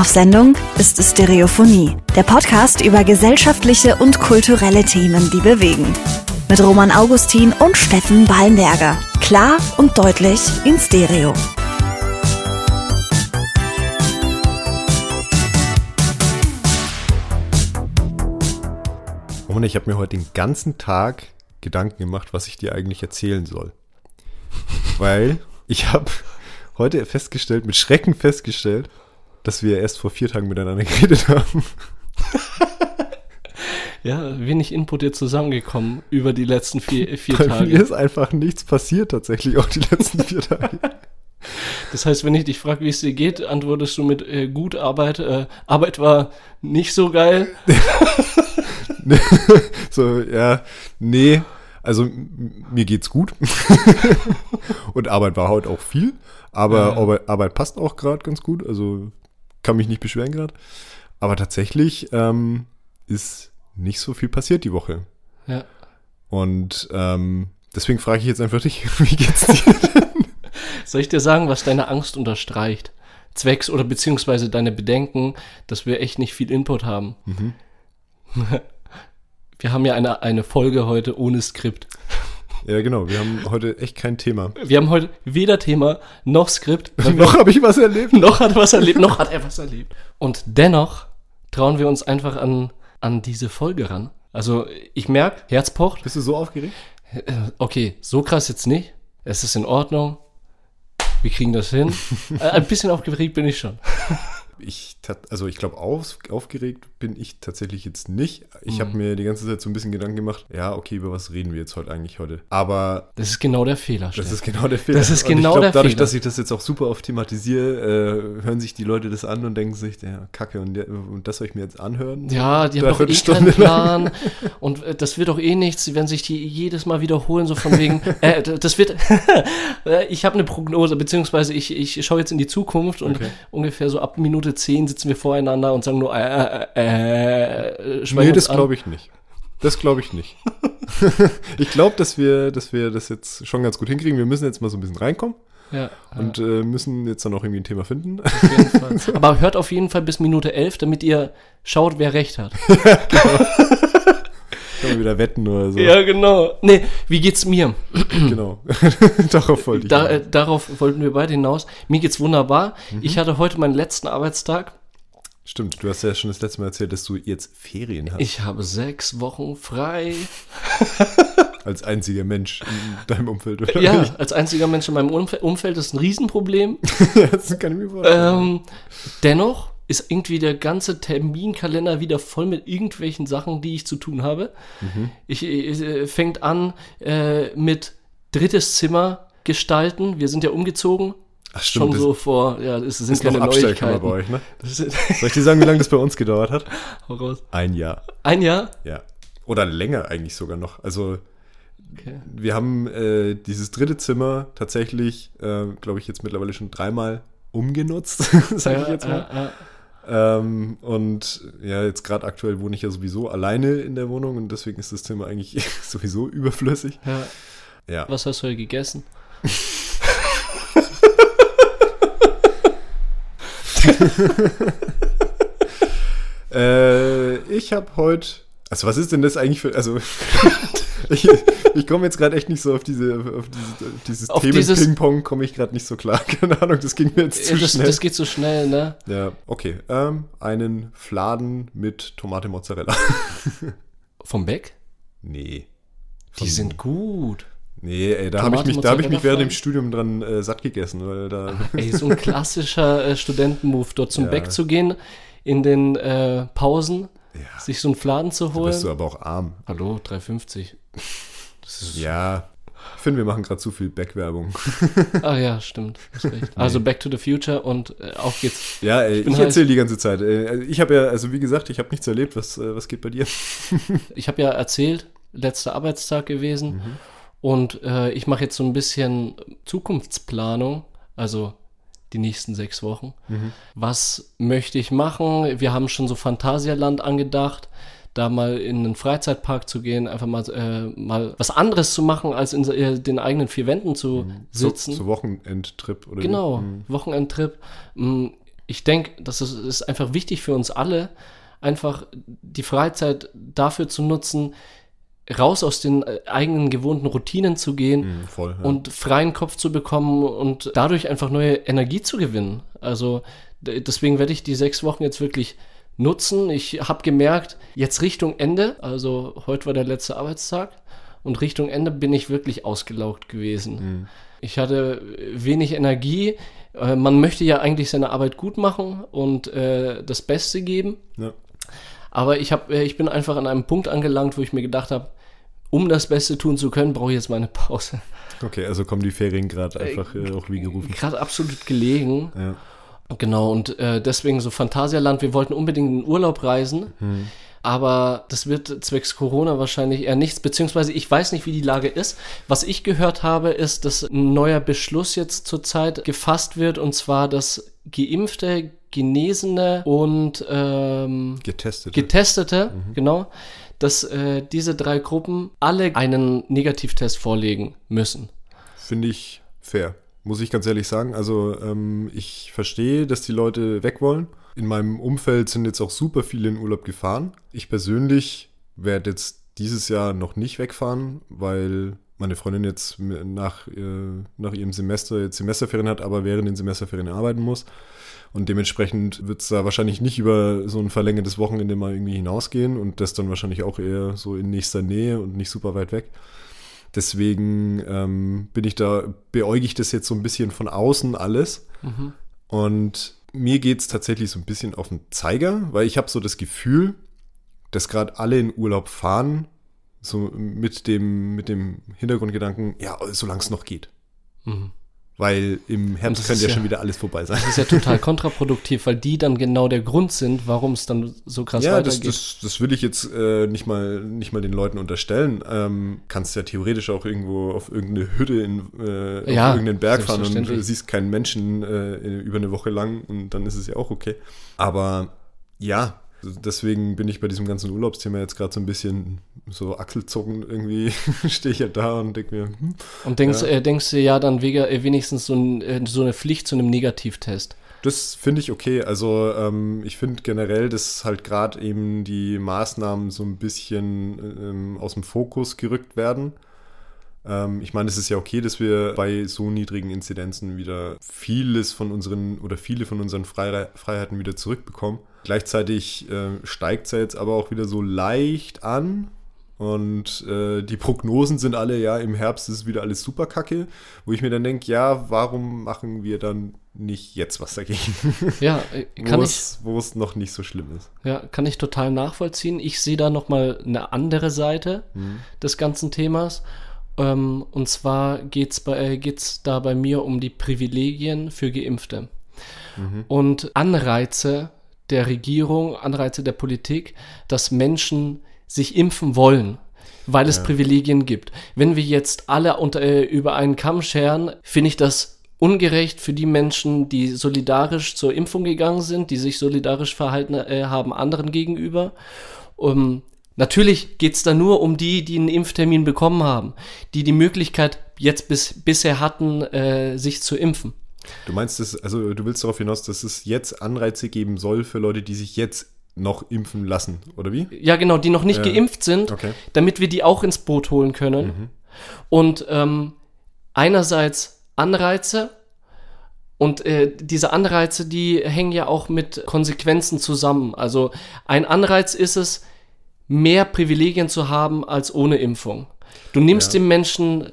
auf Sendung ist Stereophonie, der Podcast über gesellschaftliche und kulturelle Themen, die bewegen. Mit Roman Augustin und Steffen Ballenberger. Klar und deutlich in Stereo. Roman, ich habe mir heute den ganzen Tag Gedanken gemacht, was ich dir eigentlich erzählen soll. Weil ich habe heute festgestellt, mit Schrecken festgestellt, dass wir erst vor vier Tagen miteinander geredet haben. Ja, wenig Input jetzt zusammengekommen über die letzten vier, vier Bei Tage. mir ist einfach nichts passiert tatsächlich auch die letzten vier Tage. Das heißt, wenn ich dich frage, wie es dir geht, antwortest du mit äh, gut Arbeit. Äh, Arbeit war nicht so geil. so, ja, nee, also mir geht's gut. Und Arbeit war heute auch viel, aber Ja. Arbeit, Arbeit passt auch gerade ganz gut, also kann mich nicht beschweren gerade. Aber tatsächlich ähm, ist nicht so viel passiert die Woche. Ja. Und ähm, deswegen frage ich jetzt einfach dich, wie geht's dir? Soll ich dir sagen, was deine Angst unterstreicht? Zwecks oder beziehungsweise deine Bedenken, dass wir echt nicht viel Input haben. Mhm. Wir haben ja eine, eine Folge heute ohne Skript. Ja, genau, wir haben heute echt kein Thema. Wir haben heute weder Thema noch Skript. Noch habe ich was erlebt. noch hat er was erlebt, noch hat er was erlebt. Und dennoch trauen wir uns einfach an, an diese Folge ran. Also ich merke, Herz pocht. Bist du so aufgeregt? Äh, Okay, so krass jetzt nicht. Es ist in Ordnung. Wir kriegen das hin. Äh, Ein bisschen aufgeregt bin ich schon. Ich, also ich glaube, auf, aufgeregt bin ich tatsächlich jetzt nicht. Ich habe mir die ganze Zeit so ein bisschen Gedanken gemacht, ja, okay, über was reden wir jetzt heute eigentlich heute? Aber Das ist genau der Fehler. das Steffen. ist genau der Fehler. Das ist genau glaub, der dadurch, Fehler. dass ich das jetzt auch super oft thematisiere, äh, hören sich die Leute das an und denken sich, ja, kacke, und, und das soll ich mir jetzt anhören? Ja, die haben doch eh Dreiviertelstunde keinen. Plan. Und äh, das wird doch eh nichts, wenn sich die jedes Mal wiederholen, so von wegen, äh, das wird, Äh, ich habe eine Prognose, beziehungsweise ich, ich schaue jetzt in die Zukunft und Okay. ungefähr so ab Minute 10 sitzen wir voreinander und sagen nur, äh, äh, äh, äh, Nee, das glaube ich nicht. Das glaube ich nicht. ich glaube, dass wir, dass wir das jetzt schon ganz gut hinkriegen. Wir müssen jetzt mal so ein bisschen reinkommen Ja, und äh, müssen jetzt dann auch irgendwie ein Thema finden. Aber hört auf jeden Fall bis Minute 11, damit ihr schaut, wer recht hat. Können wieder wetten oder so. Ja, genau. Nee, wie geht's mir? Genau. Darauf wollte ich. Da, äh, darauf wollten wir beide hinaus. Mir geht's wunderbar. Mhm. Ich hatte heute meinen letzten Arbeitstag. Stimmt, du hast ja schon das letzte Mal erzählt, dass du jetzt Ferien hast. Ich habe sechs Wochen frei. als einziger Mensch in deinem Umfeld. Oder? Ja, als einziger Mensch in meinem Umfeld, Umfeld ist ein Riesenproblem. das kann ich mir vorstellen. Ähm, dennoch ist irgendwie der ganze Terminkalender wieder voll mit irgendwelchen Sachen, die ich zu tun habe. Mhm. Ich äh, fängt an äh, mit drittes Zimmer gestalten. Wir sind ja umgezogen. Ach, Schon stimmt, das so vor, ja, es sind ist noch keine bei Neuigkeiten. euch, ne? Soll ich dir sagen, wie lange das bei uns gedauert hat? hau raus. Ein Jahr, Ein Jahr? ja. Oder länger eigentlich sogar noch. Also Okay. wir haben äh, dieses dritte Zimmer tatsächlich, äh, glaube ich, jetzt mittlerweile schon dreimal umgenutzt, sage ich jetzt mal. Ähm, und ja, jetzt gerade aktuell wohne ich ja sowieso alleine in der Wohnung und deswegen ist das Thema eigentlich sowieso überflüssig. ja. Ja. Was hast du heute gegessen? Äh, ich habe heute. Also, was ist denn das eigentlich für. Also, ich, ich komme jetzt gerade echt nicht so auf, diese, auf dieses, auf dieses Auf Themen Ping-Pong, komme ich gerade nicht so klar. Keine Ahnung, das ging mir jetzt zu das, schnell. das geht so schnell, ne? ja, okay. Ähm, einen Fladen mit Tomate Mozzarella. Vom Beck? nee. Die sind gut. Nee, ey, da habe ich mich, da hab ich mich während dem? Studium dran äh, satt gegessen, weil da. Ey, so ein klassischer äh, Studentenmove, dort zum Ja. Beck zu gehen, in den äh, Pausen, Ja. sich so einen Fladen zu Da bist du holen. aber auch arm. Hallo, 3,50. Das ist, Ja. Ich finde, wir machen gerade zu viel Backwerbung. Ah ja, stimmt. Also Back to the Future und äh, auf geht's. Ja, ey, ich heiß. erzähle die ganze Zeit. Äh, Ich habe ja, also wie gesagt, ich habe nichts erlebt. Was, äh, was geht bei dir? Ich habe ja erzählt, letzter Arbeitstag gewesen Mhm. und äh, ich mache jetzt so ein bisschen Zukunftsplanung, also die nächsten sechs Wochen. Mhm. Was möchte ich machen? Wir haben schon so Phantasialand angedacht, da mal in einen Freizeitpark zu gehen, einfach mal, äh, mal was anderes zu machen, als in äh, den eigenen vier Wänden zu sitzen. So, so Wochenendtrip oder? Genau, Mhm. Wochenendtrip. Mm, ich denke, das ist, ist einfach wichtig für uns alle, einfach die Freizeit dafür zu nutzen, raus aus den äh, eigenen gewohnten Routinen zu gehen Mhm, voll, ja. und freien Kopf zu bekommen und dadurch einfach neue Energie zu gewinnen. Also deswegen werde ich die sechs Wochen jetzt wirklich nutzen. Ich habe gemerkt, jetzt Richtung Ende, also heute war der letzte Arbeitstag und Richtung Ende bin ich wirklich ausgelaugt gewesen. Ich hatte wenig Energie. Äh, Man möchte ja eigentlich seine Arbeit gut machen und äh, das Beste geben. Ja. Aber ich, hab, äh, ich bin einfach an einem Punkt angelangt, wo ich mir gedacht habe, um das Beste tun zu können, brauche ich jetzt meine Pause. Okay, also kommen die Ferien gerade einfach äh, auch wie gerufen. Gerade absolut gelegen. Ja. Genau, und äh, deswegen so Phantasialand, wir wollten unbedingt in Urlaub reisen, aber das wird zwecks Corona wahrscheinlich eher nichts, beziehungsweise ich weiß nicht, wie die Lage ist. Was ich gehört habe, ist, dass ein neuer Beschluss jetzt zurzeit gefasst wird, und zwar, dass Geimpfte, Genesene und ähm, Getestet. Getestete, genau, dass äh, diese drei Gruppen alle einen Negativtest vorlegen müssen. Finde ich fair, muss ich ganz ehrlich sagen. Also ähm, ich verstehe, dass die Leute weg wollen. In meinem Umfeld sind jetzt auch super viele in Urlaub gefahren. Ich persönlich werde jetzt dieses Jahr noch nicht wegfahren, weil meine Freundin jetzt nach, äh, nach ihrem Semester jetzt Semesterferien hat, aber während den Semesterferien arbeiten muss. Und dementsprechend wird es da wahrscheinlich nicht über so ein verlängertes Wochenende mal irgendwie hinausgehen und das dann wahrscheinlich auch eher so in nächster Nähe und nicht super weit weg. Deswegen ähm, bin ich da, beäuge ich das jetzt so ein bisschen von außen alles. Und mir geht es tatsächlich so ein bisschen auf den Zeiger, weil ich habe so das Gefühl, dass gerade alle in Urlaub fahren, so mit dem, mit dem Hintergrundgedanken, ja, solange es noch geht. Weil im Herbst das könnte ja, ja- schon wieder alles vorbei sein. Das ist ja total kontraproduktiv, weil die dann genau der Grund sind, warum es dann so krass Ja, das, weitergeht. das, das will ich jetzt äh, nicht, mal, nicht mal den Leuten unterstellen. Ähm, kannst ja theoretisch auch irgendwo auf irgendeine Hütte in äh, Ja, auf irgendeinen Berg fahren und du siehst keinen Menschen äh, über eine Woche lang und dann ist es ja auch okay. Aber ja, deswegen bin ich bei diesem ganzen Urlaubsthema jetzt gerade so ein bisschen so Achselzucken irgendwie stehe ich ja da und denke mir, hm, Und denkst, Ja. äh, denkst du ja dann äh, wenigstens so, ein, äh, so eine Pflicht zu einem Negativtest. Das finde ich okay. Also ähm, ich finde generell, dass halt gerade eben die Maßnahmen so ein bisschen ähm, aus dem Fokus gerückt werden. Ähm, ich meine, es ist ja okay, dass wir bei so niedrigen Inzidenzen wieder vieles von unseren oder viele von unseren Freire Freiheiten wieder zurückbekommen. Gleichzeitig äh, steigt es ja jetzt aber auch wieder so leicht an. Und äh, die Prognosen sind alle, ja, im Herbst ist wieder alles super kacke, wo ich mir dann denke, ja, warum machen wir dann nicht jetzt was dagegen? Ja, äh, wo, kann ich, es, wo es noch nicht so schlimm ist. ja, kann ich total nachvollziehen. Ich sehe da nochmal eine andere Seite des ganzen Themas. Ähm, und zwar geht es äh, geht's da bei mir um die Privilegien für Geimpfte. Und Anreize der Regierung, Anreize der Politik, dass Menschen sich impfen wollen, weil es Privilegien gibt. Wenn wir jetzt alle unter, äh, über einen Kamm scheren, finde ich das ungerecht für die Menschen, die solidarisch zur Impfung gegangen sind, die sich solidarisch verhalten äh, haben anderen gegenüber. Um, natürlich geht es da nur um die, die einen Impftermin bekommen haben, die die Möglichkeit jetzt bis, bisher hatten, äh, sich zu impfen. Du meinst, dass, also du willst darauf hinaus, dass es jetzt Anreize geben soll für Leute, die sich jetzt noch impfen lassen, oder wie? Ja, genau, die noch nicht Ja. geimpft sind, Okay. damit wir die auch ins Boot holen können. Und ähm, einerseits Anreize und äh, diese Anreize, die hängen ja auch mit Konsequenzen zusammen. Also ein Anreiz ist es, mehr Privilegien zu haben als ohne Impfung. Du nimmst Ja. dem Menschen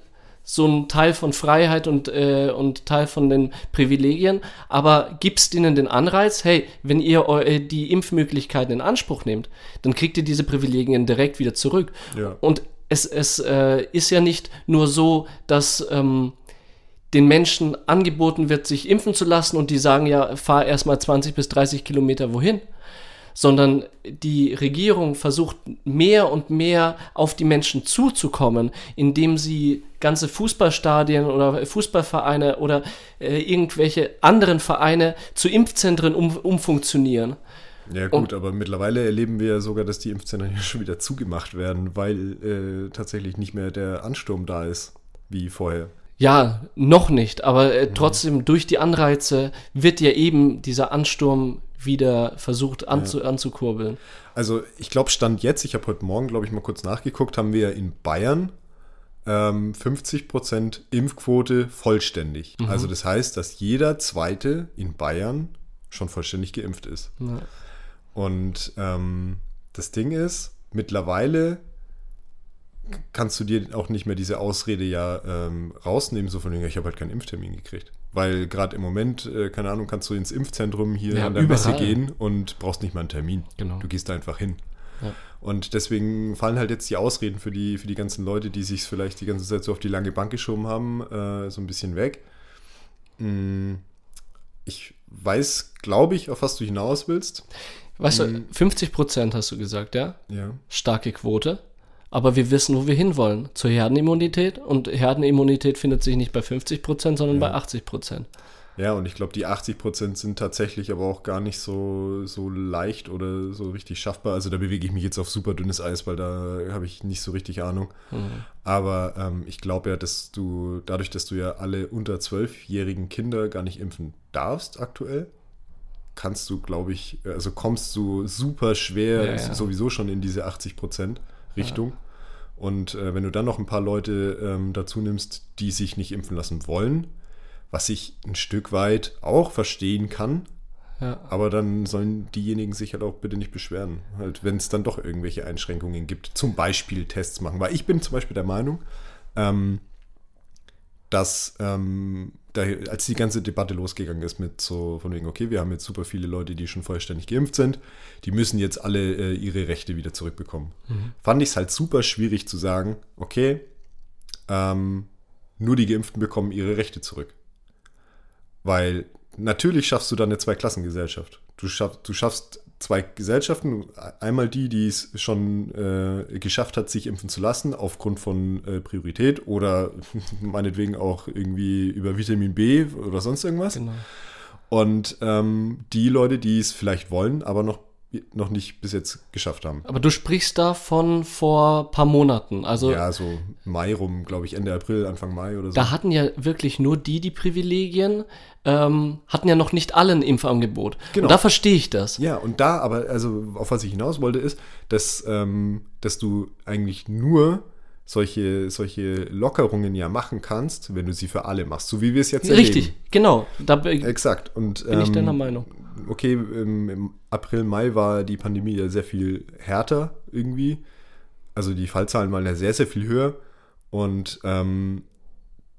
so einen Teil von Freiheit und, äh, und Teil von den Privilegien, aber gibst ihnen den Anreiz, hey, wenn ihr eu- äh, die Impfmöglichkeiten in Anspruch nehmt, dann kriegt ihr diese Privilegien direkt wieder zurück. Ja. Und es, es äh, ist ja nicht nur so, dass ähm, den Menschen angeboten wird, sich impfen zu lassen und die sagen ja, fahr erstmal 20 bis 30 Kilometer wohin, sondern die Regierung versucht mehr und mehr auf die Menschen zuzukommen, indem sie ganze Fußballstadien oder Fußballvereine oder äh, irgendwelche anderen Vereine zu Impfzentren um, umfunktionieren. Ja gut, aber mittlerweile erleben wir ja sogar, dass die Impfzentren ja schon wieder zugemacht werden, weil äh, tatsächlich nicht mehr der Ansturm da ist, wie vorher. Ja, noch nicht, aber äh, trotzdem durch die Anreize wird ja eben dieser Ansturm wieder versucht anzu, anzukurbeln. Also ich glaube, Stand jetzt, ich habe heute Morgen, glaube ich, mal kurz nachgeguckt, haben wir in Bayern ähm, 50% Impfquote vollständig. Also das heißt, dass jeder Zweite in Bayern schon vollständig geimpft ist. Ja. Und ähm, das Ding ist, mittlerweile kannst du dir auch nicht mehr diese Ausrede ja ähm, rausnehmen, so von wegen, ich habe halt keinen Impftermin gekriegt. Weil gerade im Moment, äh, keine Ahnung, kannst du ins Impfzentrum hier Ja, an der Messe überall. gehen und brauchst nicht mal einen Termin. Genau. Du gehst da einfach hin. Ja. Und deswegen fallen halt jetzt die Ausreden für die, für die ganzen Leute, die sich vielleicht die ganze Zeit so auf die lange Bank geschoben haben, äh, so ein bisschen weg. Mm, Ich weiß, glaube ich, auf was du hinaus willst. Weißt du, 50 Prozent hast du gesagt, ja? Ja. Starke Quote. Aber wir wissen, wo wir hinwollen. Zur Herdenimmunität. Und Herdenimmunität findet sich nicht bei 50 Prozent, sondern bei 80 Prozent. Ja, und ich glaube, die 80% sind tatsächlich aber auch gar nicht so, so leicht oder so richtig schaffbar. Also da bewege ich mich jetzt auf super dünnes Eis, weil da habe ich nicht so richtig Ahnung. Aber ähm, ich glaube ja, dass du, dadurch, dass du ja alle unter 12-jährigen Kinder gar nicht impfen darfst aktuell, kannst du, glaube ich, also kommst du super schwer Ja, ja. sowieso schon in diese 80% Richtung. Und äh, wenn du dann noch ein paar Leute ähm, dazu nimmst, die sich nicht impfen lassen wollen, was ich ein Stück weit auch verstehen kann, Ja. aber dann sollen diejenigen sich halt auch bitte nicht beschweren, halt, wenn es dann doch irgendwelche Einschränkungen gibt, zum Beispiel Tests machen. Weil ich bin zum Beispiel der Meinung, ähm, dass ähm, da, als die ganze Debatte losgegangen ist mit so von wegen, okay, wir haben jetzt super viele Leute, die schon vollständig geimpft sind, die müssen jetzt alle äh, ihre Rechte wieder zurückbekommen. Fand ich es halt super schwierig zu sagen, okay, ähm, nur die Geimpften bekommen ihre Rechte zurück. Weil natürlich schaffst du dann eine Zweiklassengesellschaft. Du, schaff, du schaffst zwei Gesellschaften. Einmal die, die es schon äh, geschafft hat, sich impfen zu lassen, aufgrund von äh, Priorität oder meinetwegen auch irgendwie über Vitamin B oder sonst irgendwas. Genau. Und ähm, die Leute, die es vielleicht wollen, aber noch, noch nicht bis jetzt geschafft haben. Aber du sprichst da von vor ein paar Monaten. Also Ja, so Mai rum, glaube ich, Ende April, Anfang Mai oder so. da hatten ja wirklich nur die die Privilegien, ähm, hatten ja noch nicht alle ein Impfangebot. Genau. Und da verstehe ich das. Ja, und da, aber also auf was ich hinaus wollte, ist, dass, ähm, dass du eigentlich nur solche, solche Lockerungen ja machen kannst, wenn du sie für alle machst, so wie wir es jetzt Richtig, erleben. genau. Da bin Exakt. Und, bin ich ähm, deiner Meinung. Okay, im, im April, Mai war die Pandemie ja sehr viel härter irgendwie. Also die Fallzahlen waren ja sehr, sehr viel höher. Und ähm,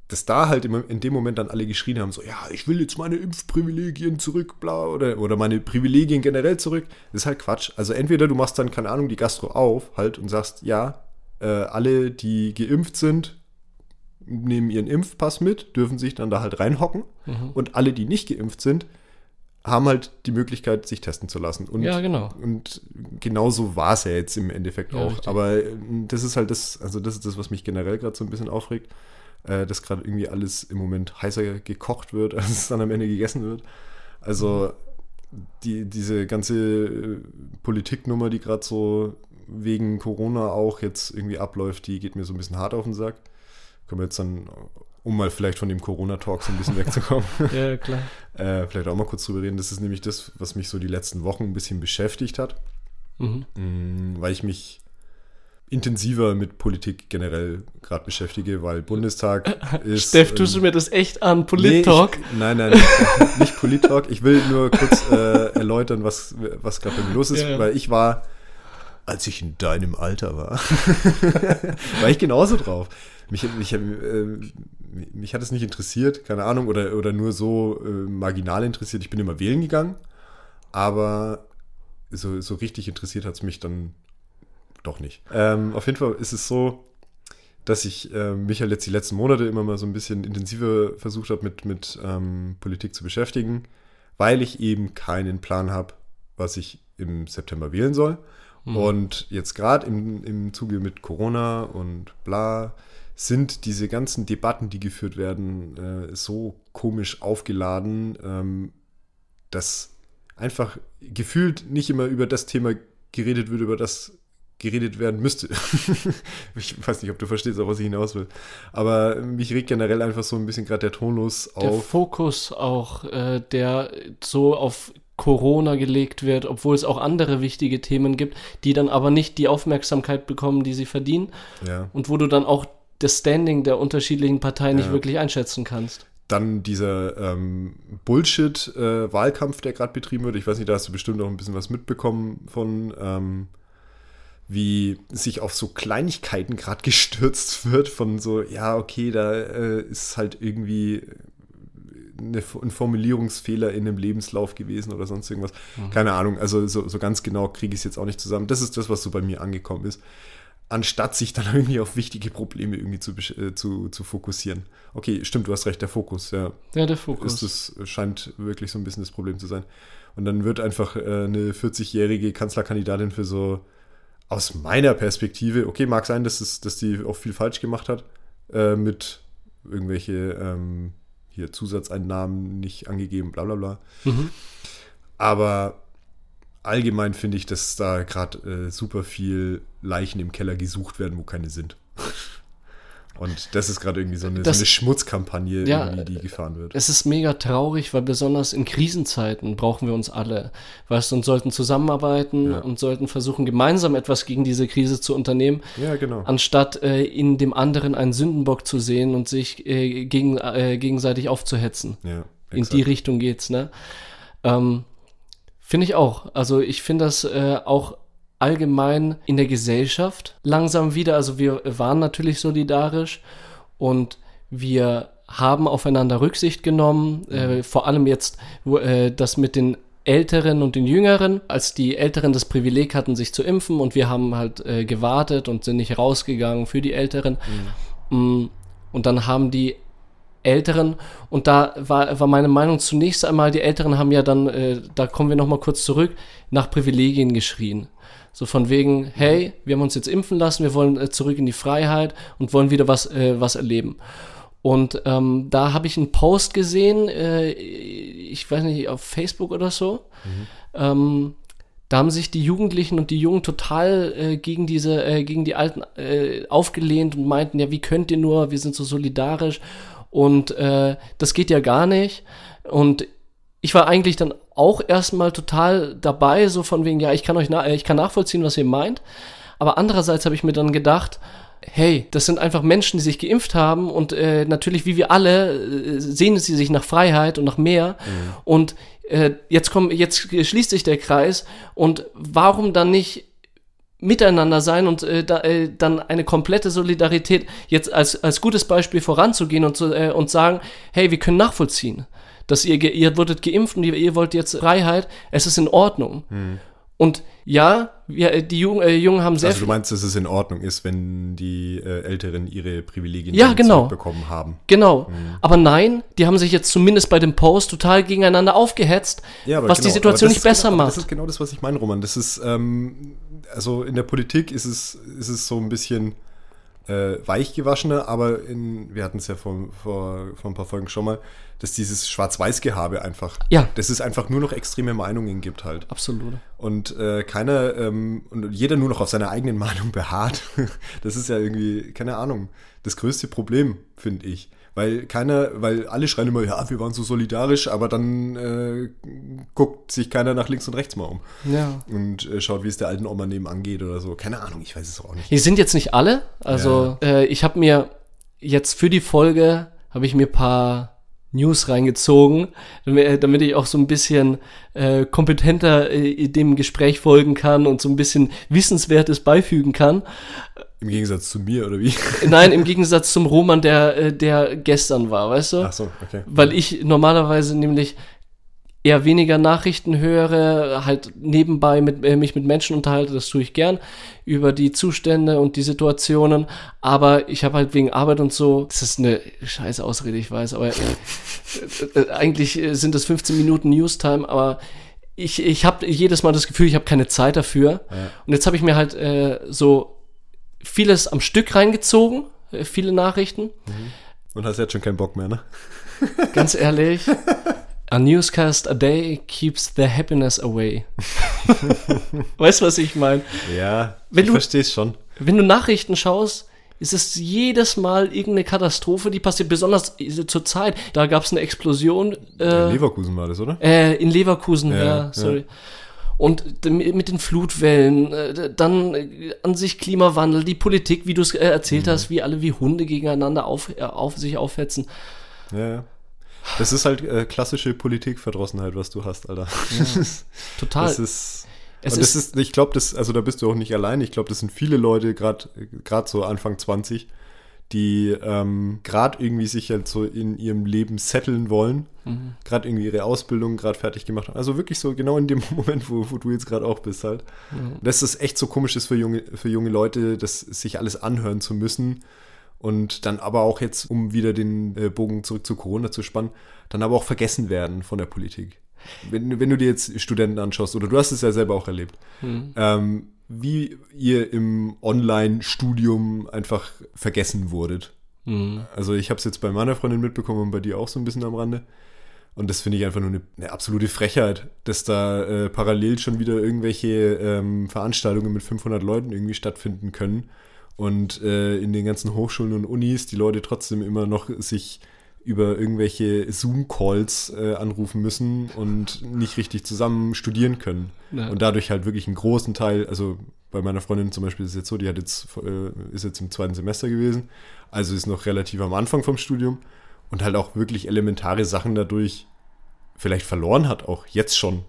dass da halt im, in dem Moment dann alle geschrien haben, so, ja, ich will jetzt meine Impfprivilegien zurück, bla, oder, oder meine Privilegien generell zurück, das ist halt Quatsch. Also entweder du machst dann, keine Ahnung, die Gastro auf halt und sagst, ja, äh, alle, die geimpft sind, nehmen ihren Impfpass mit, dürfen sich dann da halt reinhocken. Und alle, die nicht geimpft sind, haben halt die Möglichkeit, sich testen zu lassen. Und, Ja, genau. Und genauso war es ja jetzt im Endeffekt Ja, auch. richtig. Aber ähm, das ist halt das, also das ist das, was mich generell gerade so ein bisschen aufregt, äh, dass gerade irgendwie alles im Moment heißer gekocht wird, als es dann am Ende gegessen wird. Also die, diese ganze äh, Politiknummer, die gerade so wegen Corona auch jetzt irgendwie abläuft, die geht mir so ein bisschen hart auf den Sack. Können wir jetzt dann, um mal vielleicht von dem Corona-Talk so ein bisschen wegzukommen, Ja, klar. äh, vielleicht auch mal kurz drüber reden. Das ist nämlich das, was mich so die letzten Wochen ein bisschen beschäftigt hat, Mhm. Mm, weil ich mich intensiver mit Politik generell gerade beschäftige, weil Bundestag ist. Steff, tust du mir das echt an, nee, Polit-Talk? ich- Nein, nein, nicht, nicht Polit-Talk. Ich will nur kurz äh, erläutern, was, was gerade los ist, Ja, ja. weil ich war, als ich in deinem Alter war, war ich genauso drauf. Mich, mich, äh, mich hat es nicht interessiert, keine Ahnung, oder, oder nur so äh, marginal interessiert. Ich bin immer wählen gegangen, aber so, so richtig interessiert hat es mich dann doch nicht. Ähm, auf jeden Fall ist es so, dass ich äh, mich halt jetzt die letzten Monate immer mal so ein bisschen intensiver versucht habe, mit, mit ähm, Politik zu beschäftigen, weil ich eben keinen Plan habe, was ich im September wählen soll. Und jetzt gerade im, im Zuge mit Corona und bla sind diese ganzen Debatten, die geführt werden, äh, so komisch aufgeladen, ähm, dass einfach gefühlt nicht immer über das Thema geredet wird, über das geredet werden müsste. ich weiß nicht, ob du verstehst, auf was ich hinaus will. Aber mich regt generell einfach so ein bisschen gerade der Tonus auf. Der Fokus auch, äh, der so auf Corona gelegt wird, obwohl es auch andere wichtige Themen gibt, die dann aber nicht die Aufmerksamkeit bekommen, die sie verdienen. Ja. Und wo du dann auch das Standing der unterschiedlichen Parteien nicht Ja. wirklich einschätzen kannst. Dann dieser ähm, Bullshit-Wahlkampf, der gerade betrieben wird. Ich weiß nicht, da hast du bestimmt auch ein bisschen was mitbekommen von, ähm, wie sich auf so Kleinigkeiten gerade gestürzt wird. Von so, ja, okay, da äh, ist halt irgendwie eine, ein Formulierungsfehler in einem Lebenslauf gewesen oder sonst irgendwas. Keine Ahnung, also so, so ganz genau kriege ich es jetzt auch nicht zusammen. Das ist das, was so bei mir angekommen ist. Anstatt sich dann irgendwie auf wichtige Probleme irgendwie zu, äh, zu, zu fokussieren. Okay, stimmt, du hast recht, der Fokus, ja Ja, der Fokus. ist das scheint wirklich so ein bisschen das Problem zu sein. Und dann wird einfach äh, eine 40-jährige Kanzlerkandidatin für so aus meiner Perspektive, okay, mag sein, dass, es, dass die auch viel falsch gemacht hat, äh, mit irgendwelche ähm, hier Zusatzeinnahmen nicht angegeben, bla bla bla. Mhm. Aber allgemein finde ich, dass da gerade äh, super viel Leichen im Keller gesucht werden, wo keine sind. Und das ist gerade irgendwie so eine, Das- so eine Schmutzkampagne, Ja, die gefahren wird. Es ist mega traurig, weil besonders in Krisenzeiten brauchen wir uns alle. Weißt du, und sollten zusammenarbeiten Ja. und sollten versuchen, gemeinsam etwas gegen diese Krise zu unternehmen, Ja, genau. anstatt äh, in dem anderen einen Sündenbock zu sehen und sich äh, gegen, äh, gegenseitig aufzuhetzen. Ja, In die Richtung geht's, ne? Ähm, finde ich auch. Also ich finde das äh, auch allgemein in der Gesellschaft langsam wieder. Also wir waren natürlich solidarisch und wir haben aufeinander Rücksicht genommen. Äh, vor allem jetzt wo, äh, das mit den Älteren und den Jüngeren, als die Älteren das Privileg hatten, sich zu impfen und wir haben halt äh, gewartet und sind nicht rausgegangen für die Älteren. Mm, Und dann haben die Älteren, und da war, war meine Meinung zunächst einmal, die Älteren haben ja dann, äh, da kommen wir nochmal kurz zurück, nach Privilegien geschrien. So von wegen, hey, wir haben uns jetzt impfen lassen, wir wollen äh, zurück in die Freiheit und wollen wieder was, äh, was erleben. Und ähm, da habe ich einen Post gesehen, äh, ich weiß nicht, auf Facebook oder so. Ähm, da haben sich die Jugendlichen und die Jungen total äh, gegen diese, äh, gegen die Alten äh, aufgelehnt und meinten, ja, wie könnt ihr nur, wir sind so solidarisch und äh, das geht ja gar nicht. Und ich war eigentlich dann auch erstmal total dabei, so von wegen, ja, ich kann euch na äh, ich kann nachvollziehen, was ihr meint. Aber andererseits habe ich mir dann gedacht, hey, das sind einfach Menschen, die sich geimpft haben und äh, natürlich, wie wir alle, äh, sehnen sie sich nach Freiheit und nach mehr. Und äh, jetzt kommt, jetzt schließt sich der Kreis und warum dann nicht miteinander sein und äh, da, äh, dann eine komplette Solidarität jetzt als, als gutes Beispiel voranzugehen und, zu, äh, und sagen, hey, wir können nachvollziehen, dass ihr, ihr wurdet geimpft und ihr, ihr wollt jetzt Freiheit, es ist in Ordnung. Und ja, wir, äh, die Jungen, äh, Jungen haben sehr Also du meinst, dass es in Ordnung ist, wenn die äh, Älteren ihre Privilegien Ja, genau. bekommen haben. Genau. Aber nein, die haben sich jetzt zumindest bei dem Post total gegeneinander aufgehetzt, Ja, was die genau, Situation aber das nicht besser genau, macht. Das ist genau das, was ich meine, Roman. Das ist, ähm, also in der Politik ist es, ist es so ein bisschen äh, weichgewaschener, aber in, wir hatten es ja vor, vor, vor ein paar Folgen schon mal, dass dieses Schwarz-Weiß-Gehabe einfach, Ja. dass es einfach nur noch extreme Meinungen gibt halt. Absolut. Und äh, keiner ähm, und jeder nur noch auf seiner eigenen Meinung beharrt. das ist ja irgendwie, keine Ahnung, das größte Problem, finde ich. Weil keiner, weil alle schreien immer, ja, wir waren so solidarisch, aber dann äh, guckt sich keiner nach links und rechts mal um Ja. und äh, schaut, wie es der alten Oma nebenan geht oder so. Keine Ahnung, ich weiß es auch nicht. Die sind jetzt nicht alle. Also äh, ich habe mir jetzt für die Folge habe ich mir paar News reingezogen, damit, ich auch so ein bisschen äh, kompetenter äh, dem Gespräch folgen kann und so ein bisschen Wissenswertes beifügen kann. Im Gegensatz zu mir, oder wie? Nein, im Gegensatz zum Roman, der, äh, der gestern war, weißt du? Ach so, okay. Weil ich normalerweise nämlich eher weniger Nachrichten höre, halt nebenbei mit, äh, mich mit Menschen unterhalte, das tue ich gern, über die Zustände und die Situationen, aber ich habe halt wegen Arbeit und so, das ist eine scheiß Ausrede, ich weiß, aber äh, äh, eigentlich äh, sind das 15 Minuten Newstime, aber ich, ich habe jedes Mal das Gefühl, ich habe keine Zeit dafür. Und jetzt habe ich mir halt äh, so vieles am Stück reingezogen, äh, viele Nachrichten. Und hast jetzt schon keinen Bock mehr, ne? Ganz ehrlich, A newscast a day keeps the happiness away. weißt du, was ich meine? Ja, Wenn ich verstehe es schon. Wenn du Nachrichten schaust, ist es jedes Mal irgendeine Katastrophe, die passiert. Besonders zur Zeit. Da gab es eine Explosion äh, Leverkusen war das, oder? äh, in Leverkusen. Ja, Ja, ja. sorry. Und d- mit den Flutwellen, äh, dann äh, an sich Klimawandel, die Politik, wie du es äh, erzählt Mhm. hast, wie alle wie Hunde gegeneinander auf, äh, auf sich aufhetzen. Ja, ja. Das ist halt äh, klassische Politikverdrossenheit, was du hast, Alter. Total. Das ist. Es und das ist- ist, ich glaube, das, also da bist du auch nicht allein. Ich glaube, das sind viele Leute, gerade gerade so Anfang 20, die ähm, gerade irgendwie sich halt so in ihrem Leben setteln wollen, Mhm. gerade irgendwie ihre Ausbildung gerade fertig gemacht haben. Also wirklich so genau in dem Moment, wo, wo du jetzt gerade auch bist halt. Dass das echt so komisch ist für junge, für junge Leute, das sich alles anhören zu müssen. Und dann aber auch jetzt, um wieder den äh, Bogen zurück zu Corona zu spannen, dann aber auch vergessen werden von der Politik. Wenn, wenn du dir jetzt Studenten anschaust, oder du hast es ja selber auch erlebt, ähm, wie ihr im Online-Studium einfach vergessen wurdet. Mhm. Also ich habe es jetzt bei meiner Freundin mitbekommen und bei dir auch so ein bisschen am Rande. Und das finde ich einfach nur eine, eine absolute Frechheit, dass da äh, parallel schon wieder irgendwelche ähm, Veranstaltungen mit 500 Leuten irgendwie stattfinden können und äh, in den ganzen Hochschulen und Unis die Leute trotzdem immer noch sich über irgendwelche Zoom-Calls äh, anrufen müssen und nicht richtig zusammen studieren können. Ja. Und dadurch halt wirklich einen großen Teil, also bei meiner Freundin zum Beispiel ist es jetzt so, die hat jetzt, äh, ist jetzt im zweiten Semester gewesen, also ist noch relativ am Anfang vom Studium und halt auch wirklich elementare Sachen dadurch vielleicht verloren hat, auch jetzt schon.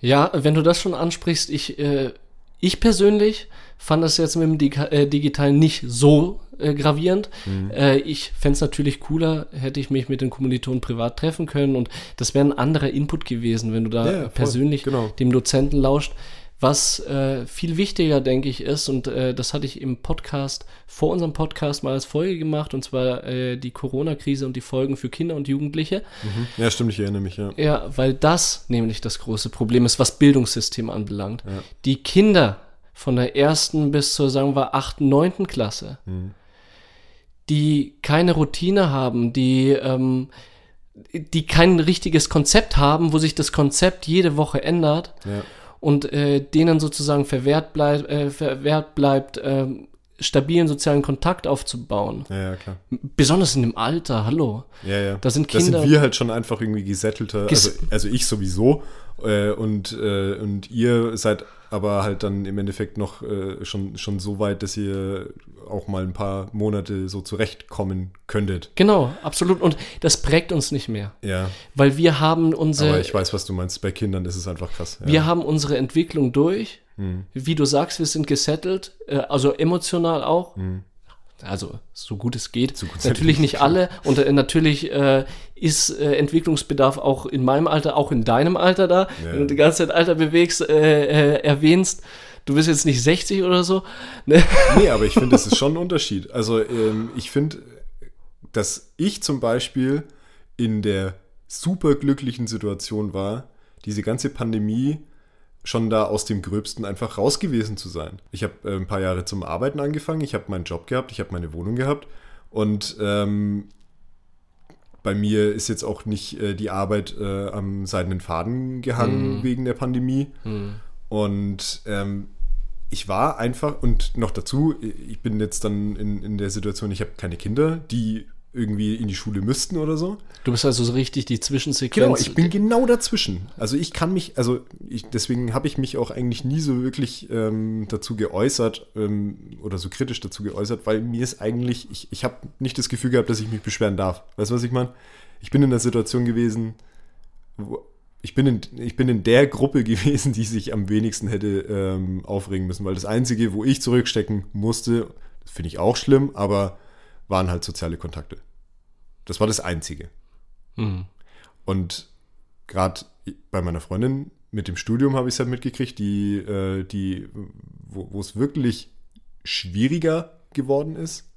Ja, wenn du das schon ansprichst, ich, äh, ich persönlich fand das jetzt mit dem Dig äh, Digitalen nicht so äh, gravierend. Mhm. Äh, ich fände es natürlich cooler, hätte ich mich mit den Kommilitonen privat treffen können und das wäre ein anderer Input gewesen, wenn du da Ja, ja, voll, persönlich genau. dem Dozenten lauscht. Was äh, viel wichtiger, denke ich, ist, und äh, das hatte ich im Podcast, vor unserem Podcast mal als Folge gemacht, und zwar äh, die Corona-Krise und die Folgen für Kinder und Jugendliche. Ja, stimmt, ich erinnere mich, ja. Ja, weil das nämlich das große Problem ist, was Bildungssystem anbelangt. Die Kinder von der ersten bis zur, sagen wir, achten, neunten Klasse, die keine Routine haben, die, ähm, die kein richtiges Konzept haben, wo sich das Konzept jede Woche ändert ja. und äh, denen sozusagen verwehrt, bleib, äh, verwehrt bleibt, ähm, stabilen sozialen Kontakt aufzubauen. Ja, ja, klar. Besonders in dem Alter, hallo. Ja, ja. Da sind Da Kinder- sind wir halt schon einfach irgendwie gesettelter. Ges- Also, also ich sowieso. Äh, und, äh, und ihr seid aber halt dann im Endeffekt noch äh, schon, schon so weit, dass ihr auch mal ein paar Monate so zurechtkommen könntet. Genau, absolut. Und das prägt uns nicht mehr. Ja. Weil wir haben unsere, Aber ich weiß, was du meinst. Bei Kindern ist es einfach krass. Ja. wir haben unsere Entwicklung durch. Hm. Wie du sagst, wir sind gesettelt, äh, also emotional auch. Hm. Also so gut es geht. gut es natürlich nicht alle. Und äh, natürlich äh, ist äh, Entwicklungsbedarf auch in meinem Alter, auch in deinem Alter da. Ja. Wenn du die ganze Zeit Alter bewegst, äh, äh, erwähnst, du bist jetzt nicht 60 oder so. Ne? Nee, aber ich finde, das ist schon ein Unterschied. Also ähm, ich finde, dass ich zum Beispiel in der superglücklichen Situation war, diese ganze Pandemie schon da aus dem Gröbsten einfach raus gewesen zu sein. Ich habe äh, ein paar Jahre zum Arbeiten angefangen, ich habe meinen Job gehabt, ich habe meine Wohnung gehabt und ähm, bei mir ist jetzt auch nicht äh, die Arbeit äh, am seidenen Faden gehangen wegen der Pandemie. Und ähm, ich war einfach, und noch dazu, ich bin jetzt dann in, in der Situation, ich habe keine Kinder, die irgendwie in die Schule müssten oder so. Du bist also so richtig die Zwischensequenz. Genau, ich bin genau dazwischen. Also ich kann mich, also ich, deswegen habe ich mich auch eigentlich nie so wirklich ähm, dazu geäußert ähm, oder so kritisch dazu geäußert, weil mir ist eigentlich, ich, ich habe nicht das Gefühl gehabt, dass ich mich beschweren darf. Weißt du, was ich meine? Ich bin in der Situation gewesen, wo, ich bin, in, ich bin in der Gruppe gewesen, die sich am wenigsten hätte ähm, aufregen müssen, weil das Einzige, wo ich zurückstecken musste, das finde ich auch schlimm, aber waren halt soziale Kontakte. Das war das Einzige. Hm. Und gerade bei meiner Freundin mit dem Studium habe ich es halt mitgekriegt, die, äh, die, wo wo es wirklich schwieriger geworden ist.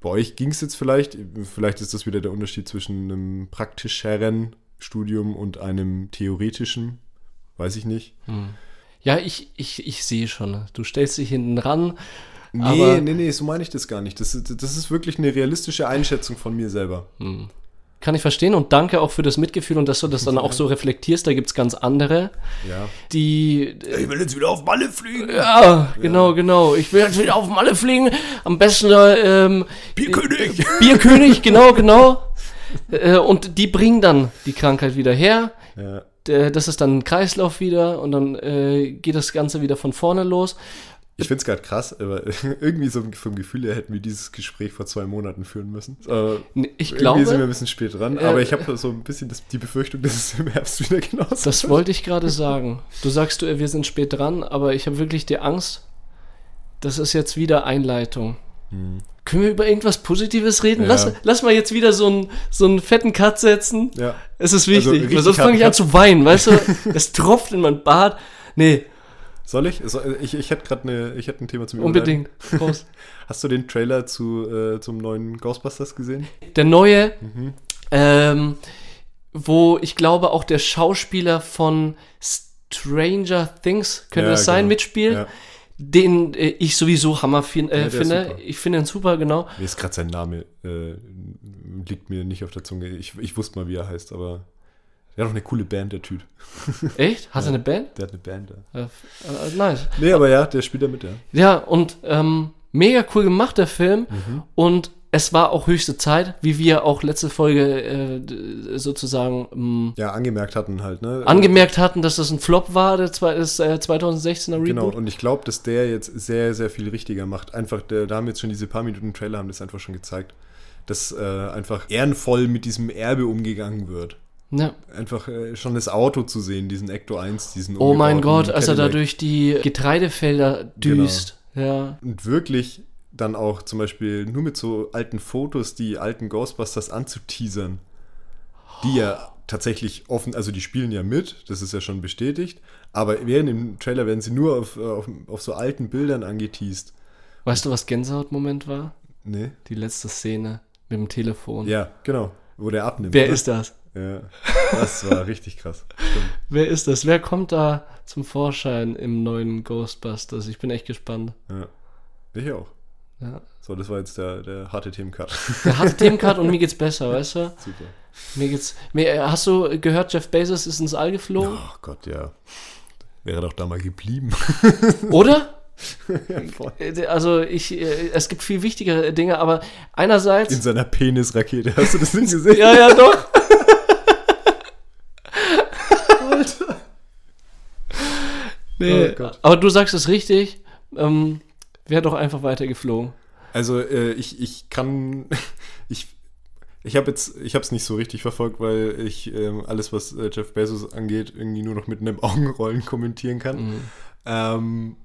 Bei euch ging es jetzt vielleicht, vielleicht ist das wieder der Unterschied zwischen einem praktischeren Studium und einem theoretischen, weiß ich nicht. Ja, ich, ich, ich sehe schon. Du stellst dich hinten ran. Nee, aber nee, nee, so meine ich das gar nicht. Das, ist- das ist wirklich eine realistische Einschätzung von mir selber. kann ich verstehen und danke auch für das Mitgefühl und dass du das dann auch so reflektierst. Da gibt es ganz andere, Ja. die. Ich will jetzt wieder auf Malle fliegen. Ja, genau, genau. Ich will jetzt wieder auf Malle fliegen. Am besten ähm, Bierkönig. Bierkönig, genau, genau. Äh, und die bringen dann die Krankheit wieder her. Ja. Äh, Das ist dann ein Kreislauf wieder und dann äh, geht das Ganze wieder von vorne los. Ich finde es gerade krass, aber irgendwie so vom Gefühl her hätten wir dieses Gespräch vor zwei Monaten führen müssen. Äh, Nee, Ich irgendwie sind wir ein glaube, bisschen spät dran, Äh, aber ich habe so ein bisschen das, die Befürchtung, dass es im Herbst wieder genauso das wollte ich gerade sagen. Du sagst, du, wir sind spät dran, aber ich habe wirklich die Angst, das ist jetzt wieder Einleitung. Können wir über irgendwas Positives reden? Hm. Ja. Lass, lass mal jetzt wieder so einen, so einen fetten Cut setzen. Ja. Es ist Also wichtig, weil sonst fange ich an zu weinen, weißt du? Es tropft in mein Bart. Nee, Soll ich? So- Ich, ich hätte gerade eine, ich hätte ein Thema zum unbedingt. Prost. Hast du den Trailer zu, äh, zum neuen Ghostbusters gesehen? Der neue, Mhm. ähm, wo ich glaube auch der Schauspieler von Stranger Things, könnte Ja, das sein, genau. mitspielt, Ja. den äh, ich sowieso Hammer fin äh, Ja, finde. Ich finde ihn super, genau. Mir ist gerade sein Name, äh, liegt mir nicht auf der Zunge. Ich, ich wusste mal, wie er heißt, aber der hat auch eine coole Band, der Typ. Echt? Hat er eine Band? Der hat eine Band, ja. Äh, äh, nice. Nee, aber ja, der spielt da mit, ja. Ja, und ähm, mega cool gemacht, der Film. Mhm. Und es war auch höchste Zeit, wie wir auch letzte Folge äh, sozusagen ähm, Ja, angemerkt hatten halt, ne? angemerkt hatten, dass das ein Flop war, der zwei- das äh, 2016er Reboot. Genau, und ich glaube, dass der jetzt sehr, sehr viel richtiger macht. Einfach, der, da haben jetzt schon diese paar Minuten Trailer, haben das einfach schon gezeigt, dass äh, einfach ehrenvoll mit diesem Erbe umgegangen wird. Ja. Einfach äh, schon das Auto zu sehen, diesen Ecto 1, diesen Oh mein Gott, als er da durch die Getreidefelder düst. Ja. Und wirklich dann auch zum Beispiel nur mit so alten Fotos die alten Ghostbusters anzuteasern, die ja tatsächlich offen, also die spielen ja mit, das ist ja schon bestätigt, aber während im Trailer werden sie nur auf, äh, auf, auf so alten Bildern angeteased. Weißt du, was Gänsehautmoment war? Nee? Die letzte Szene mit dem Telefon. Ja, genau, wo der abnimmt. Wer ne? ist das? Ja, das war richtig krass. Stimmt. Wer ist das? Wer kommt da zum Vorschein im neuen Ghostbusters? Ich bin echt gespannt. Ja. Ich auch. Ja. So, das war jetzt der, der harte Themencut. Der hat Themencard und mir geht's besser, weißt du? Super. Mir geht's. Mir, hast du gehört, Jeff Bezos ist ins All geflogen? Oh Gott, ja. Wäre doch da mal geblieben. Oder? Äh, Also ich, äh, es gibt viel wichtigere Dinge, aber einerseits. In seiner Penisrakete. Hast du das nicht gesehen? ja, ja, doch. Nee, Oh Gott. aber du sagst es richtig. Ähm, Wäre doch einfach weiter geflogen. Also äh, ich, ich kann, ich, ich habe jetzt, ich habe es nicht so richtig verfolgt, weil ich ähm, alles, was äh, Jeff Bezos angeht, irgendwie nur noch mit einem Augenrollen kommentieren kann. Mhm. Ähm,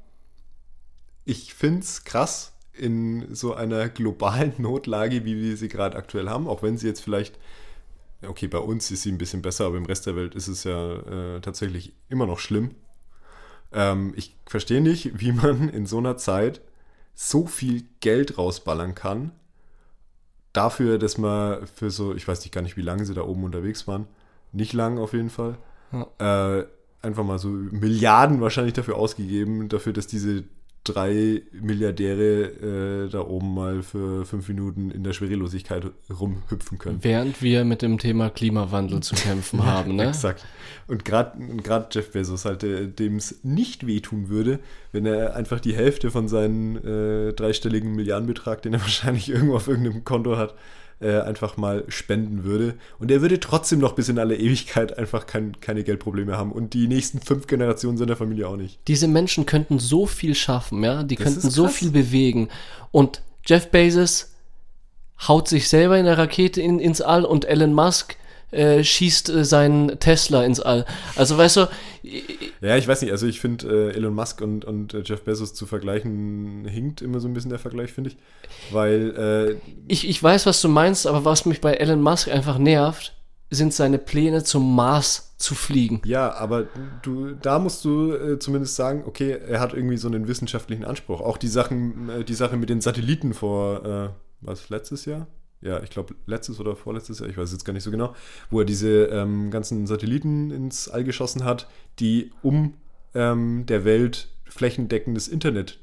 ich finde es krass in so einer globalen Notlage, wie wir sie gerade aktuell haben, auch wenn sie jetzt vielleicht, okay, bei uns ist sie ein bisschen besser, aber im Rest der Welt ist es ja äh, tatsächlich immer noch schlimm. Ähm, ich verstehe nicht, wie man in so einer Zeit so viel Geld rausballern kann, dafür, dass man für so, ich weiß nicht gar nicht, wie lange sie da oben unterwegs waren, nicht lang auf jeden Fall, äh, einfach mal so Milliarden wahrscheinlich dafür ausgegeben, dafür, dass diese drei Milliardäre äh, da oben mal für fünf Minuten in der Schwerelosigkeit rumhüpfen können. Während wir mit dem Thema Klimawandel zu kämpfen haben, ne? Exakt. Und gerade Jeff Bezos halt, dem es nicht wehtun würde, wenn er einfach die Hälfte von seinem äh, dreistelligen Milliardenbetrag, den er wahrscheinlich irgendwo auf irgendeinem Konto hat, äh, einfach mal spenden würde. Und er würde trotzdem noch bis in alle Ewigkeit einfach kein, keine Geldprobleme haben. Und die nächsten fünf Generationen seiner Familie auch nicht. Diese Menschen könnten so viel schaffen, ja? Die Das könnten so viel bewegen. Und Jeff Bezos haut sich selber in der Rakete in, ins All und Elon Musk äh, schießt äh, seinen Tesla ins All. Also weißt du, Ja, ich weiß nicht, also ich finde äh, Elon Musk und, und äh, Jeff Bezos zu vergleichen, hinkt immer so ein bisschen der Vergleich, finde ich. Weil äh, ich, ich weiß, was du meinst, aber was mich bei Elon Musk einfach nervt, sind seine Pläne zum Mars zu fliegen. Ja, aber du, da musst du äh, zumindest sagen, okay, er hat irgendwie so einen wissenschaftlichen Anspruch. Auch die Sachen, äh, die Sache mit den Satelliten vor, äh, was, letztes Jahr? Ja, ich glaube, letztes oder vorletztes Jahr, ich weiß jetzt gar nicht so genau, wo er diese ähm, ganzen Satelliten ins All geschossen hat, die um ähm, der Welt flächendeckendes Internet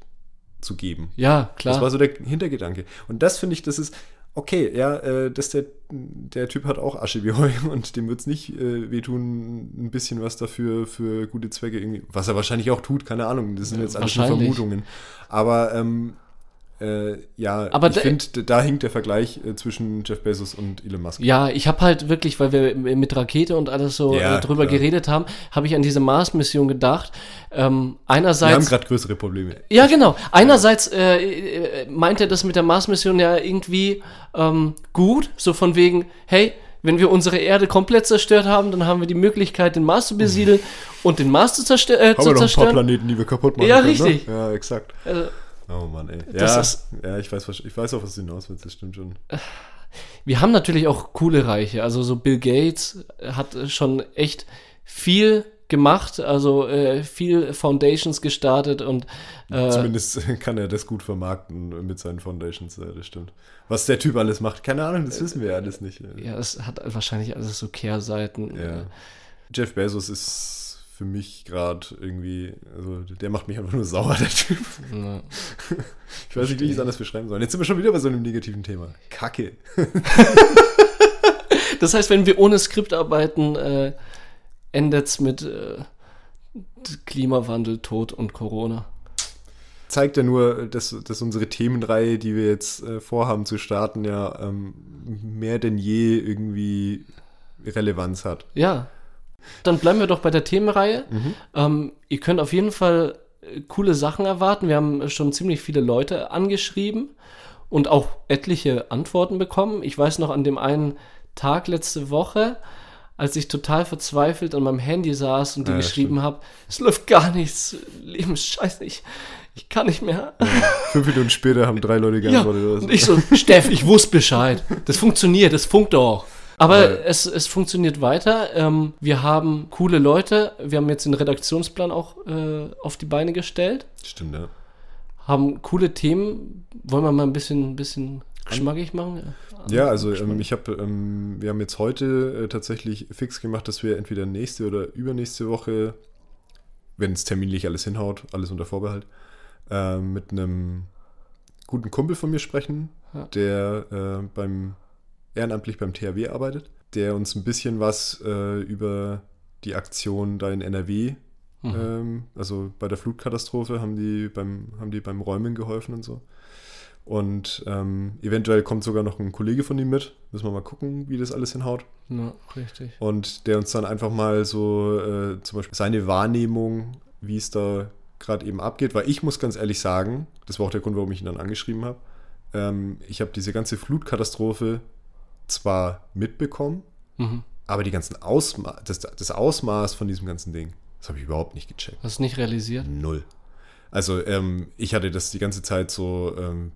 zu geben. Ja, klar. Das war so der Hintergedanke. Und das finde ich, das ist okay, ja, äh, dass der, der Typ hat auch Asche wie Heu und dem wird es nicht äh, wehtun, ein bisschen was dafür für gute Zwecke irgendwie, was er wahrscheinlich auch tut, keine Ahnung, das sind jetzt alles nur. Vermutungen. Aber ähm, äh, ja, Aber ich da- finde, da hinkt der Vergleich äh, zwischen Jeff Bezos und Elon Musk. Ja, ich habe halt wirklich, weil wir mit Rakete und alles so Ja, äh, drüber klar. geredet haben, habe ich an diese Mars-Mission gedacht. Ähm, Wir haben einerseits. gerade größere Probleme. Ja, genau. Einerseits äh, äh, meint er das mit der Mars-Mission ja irgendwie ähm, gut, so von wegen, hey, wenn wir unsere Erde komplett zerstört haben, dann haben wir die Möglichkeit, den Mars zu besiedeln und den Mars zu, zerstö äh, Haben zu wir noch ein paar zerstören. Planeten, die wir kaputt machen Ja, können, richtig. Ne? Ja, exakt. Also, Oh Mann, ey. Das ja, ist- ja ich, weiß, ich weiß auch, was du hinaus willst, das stimmt schon. wir haben natürlich auch coole Reiche. Also so Bill Gates hat schon echt viel gemacht, also äh, viel Foundations gestartet und äh, Zumindest kann er das gut vermarkten mit seinen Foundations, ja, das stimmt. Was der Typ alles macht, keine Ahnung, das wissen wir ja alles nicht. ja, es hat wahrscheinlich alles so Kehrseiten. Ja. Jeff Bezos ist für mich gerade irgendwie, also der macht mich einfach nur sauer, der Typ. Ja. Ich weiß nicht, wie ich es anders beschreiben soll. Jetzt sind wir schon wieder bei so einem negativen Thema. Kacke. Das heißt, wenn wir ohne Skript arbeiten, äh, endet es mit äh, Klimawandel, Tod und Corona. Zeigt ja nur, dass, dass unsere Themenreihe, die wir jetzt äh, vorhaben zu starten, ja ähm, mehr denn je irgendwie Relevanz hat. Ja. Dann bleiben wir doch bei der Themenreihe. Mhm. Ähm, ihr könnt auf jeden Fall äh, coole Sachen erwarten. Wir haben schon ziemlich viele Leute angeschrieben und auch etliche Antworten bekommen. Ich weiß noch an dem einen Tag letzte Woche, als ich total verzweifelt an meinem Handy saß und dir Ja, geschrieben habe, es läuft gar nichts, Leben ist scheiße, ich, ich kann nicht mehr. Fünf Minuten später haben drei Leute Ja, geantwortet. so. und ich so, Steff, ich wusste Bescheid. Das funktioniert, das funkt auch. Aber Aber- es, es funktioniert weiter. Ähm, wir haben coole Leute. Wir haben jetzt den Redaktionsplan auch äh, auf die Beine gestellt. Stimmt, ja. Haben coole Themen. Wollen wir mal ein bisschen, ein bisschen geschmackig machen? Ja, also ähm, ich habe, ähm, wir haben jetzt heute äh, tatsächlich fix gemacht, dass wir entweder nächste oder übernächste Woche, wenn es terminlich alles hinhaut, alles unter Vorbehalt, äh, mit einem guten Kumpel von mir sprechen, Ja. der äh, beim ehrenamtlich beim THW arbeitet, der uns ein bisschen was äh, über die Aktion da in NRW, Mhm. ähm, also bei der Flutkatastrophe haben die beim, haben die beim Räumen geholfen und so. Und ähm, eventuell kommt sogar noch ein Kollege von ihm mit. Müssen wir mal gucken, wie das alles hinhaut. Ja, richtig. Und der uns dann einfach mal so äh, zum Beispiel seine Wahrnehmung, wie es da gerade eben abgeht. Weil ich muss ganz ehrlich sagen, das war auch der Grund, warum ich ihn dann angeschrieben habe. Ähm, ich habe diese ganze Flutkatastrophe zwar mitbekommen, Mhm. aber die ganzen Ausma das, das Ausmaß von diesem ganzen Ding, das habe ich überhaupt nicht gecheckt. Hast du nicht realisiert? Null. Also ähm, ich hatte das die ganze Zeit so, ähm,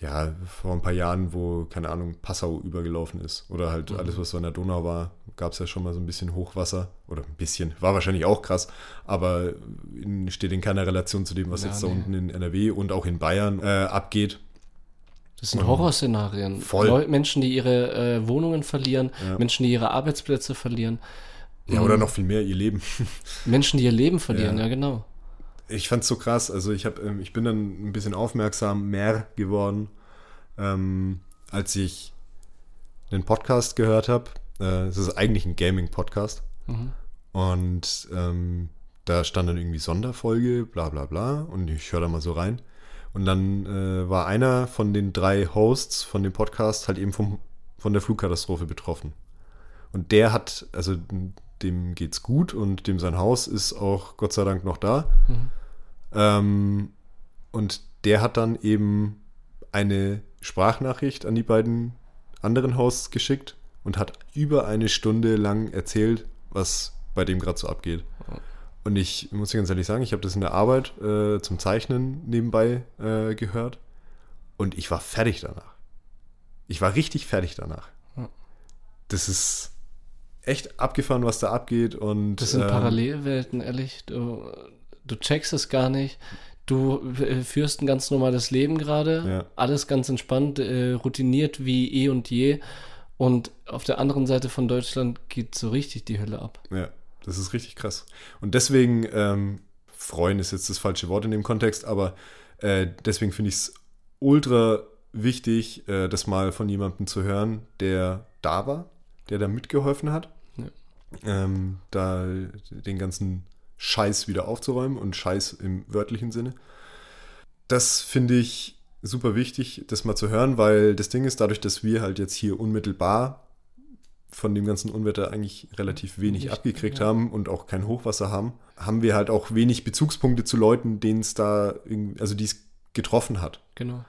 ja, vor ein paar Jahren, wo, keine Ahnung, Passau übergelaufen ist. Oder halt alles, was so in der Donau war, gab es ja schon mal so ein bisschen Hochwasser. Oder ein bisschen, war wahrscheinlich auch krass, aber in, steht in keiner Relation zu dem, was Ja, jetzt da nee. unten in NRW und auch in Bayern äh, abgeht. Das sind Horrorszenarien. Voll. Leu Menschen, die ihre äh, Wohnungen verlieren, Ja. Menschen, die ihre Arbeitsplätze verlieren, Ja, oder noch viel mehr, ihr Leben. Menschen, die ihr Leben verlieren, Ja. ja, genau. Ich fand's so krass. Also ich habe, ähm, ich bin dann ein bisschen aufmerksam mehr geworden, ähm, als ich einen Podcast gehört habe. Äh, Es ist eigentlich ein Gaming-Podcast. Mhm. Und ähm, da stand dann irgendwie Sonderfolge, bla bla bla. Und ich höre da mal so rein. Und dann äh, war einer von den drei Hosts von dem Podcast halt eben vom, von der Flugkatastrophe betroffen. Und der hat, also dem geht's gut und dem sein Haus ist auch Gott sei Dank noch da. Ähm, und der hat dann eben eine Sprachnachricht an die beiden anderen Hosts geschickt und hat über eine Stunde lang erzählt, was bei dem gerade so abgeht. Und ich muss dir ganz ehrlich sagen, ich habe das in der Arbeit äh, zum Zeichnen nebenbei äh, gehört und ich war fertig danach. Ich war richtig fertig danach. Das ist echt abgefahren, was da abgeht und Das sind ähm, Parallelwelten, ehrlich. Du, du checkst es gar nicht. Du äh, führst ein ganz normales Leben gerade. Ja. Alles ganz entspannt, äh, routiniert wie eh und je. Und auf der anderen Seite von Deutschland geht so richtig die Hölle ab. Ja, das ist richtig krass. Und deswegen, ähm, freuen ist jetzt das falsche Wort in dem Kontext, aber äh, deswegen finde ich es ultra wichtig, äh, das mal von jemandem zu hören, der da war, der da mitgeholfen hat, Ja. ähm, da den ganzen Scheiß wieder aufzuräumen und Scheiß im wörtlichen Sinne. Das finde ich super wichtig, das mal zu hören, weil das Ding ist, dadurch, dass wir halt jetzt hier unmittelbar von dem ganzen Unwetter eigentlich relativ wenig Nicht, abgekriegt ja. haben und auch kein Hochwasser haben, haben wir halt auch wenig Bezugspunkte zu Leuten, denen es da, also die es getroffen hat. Genau.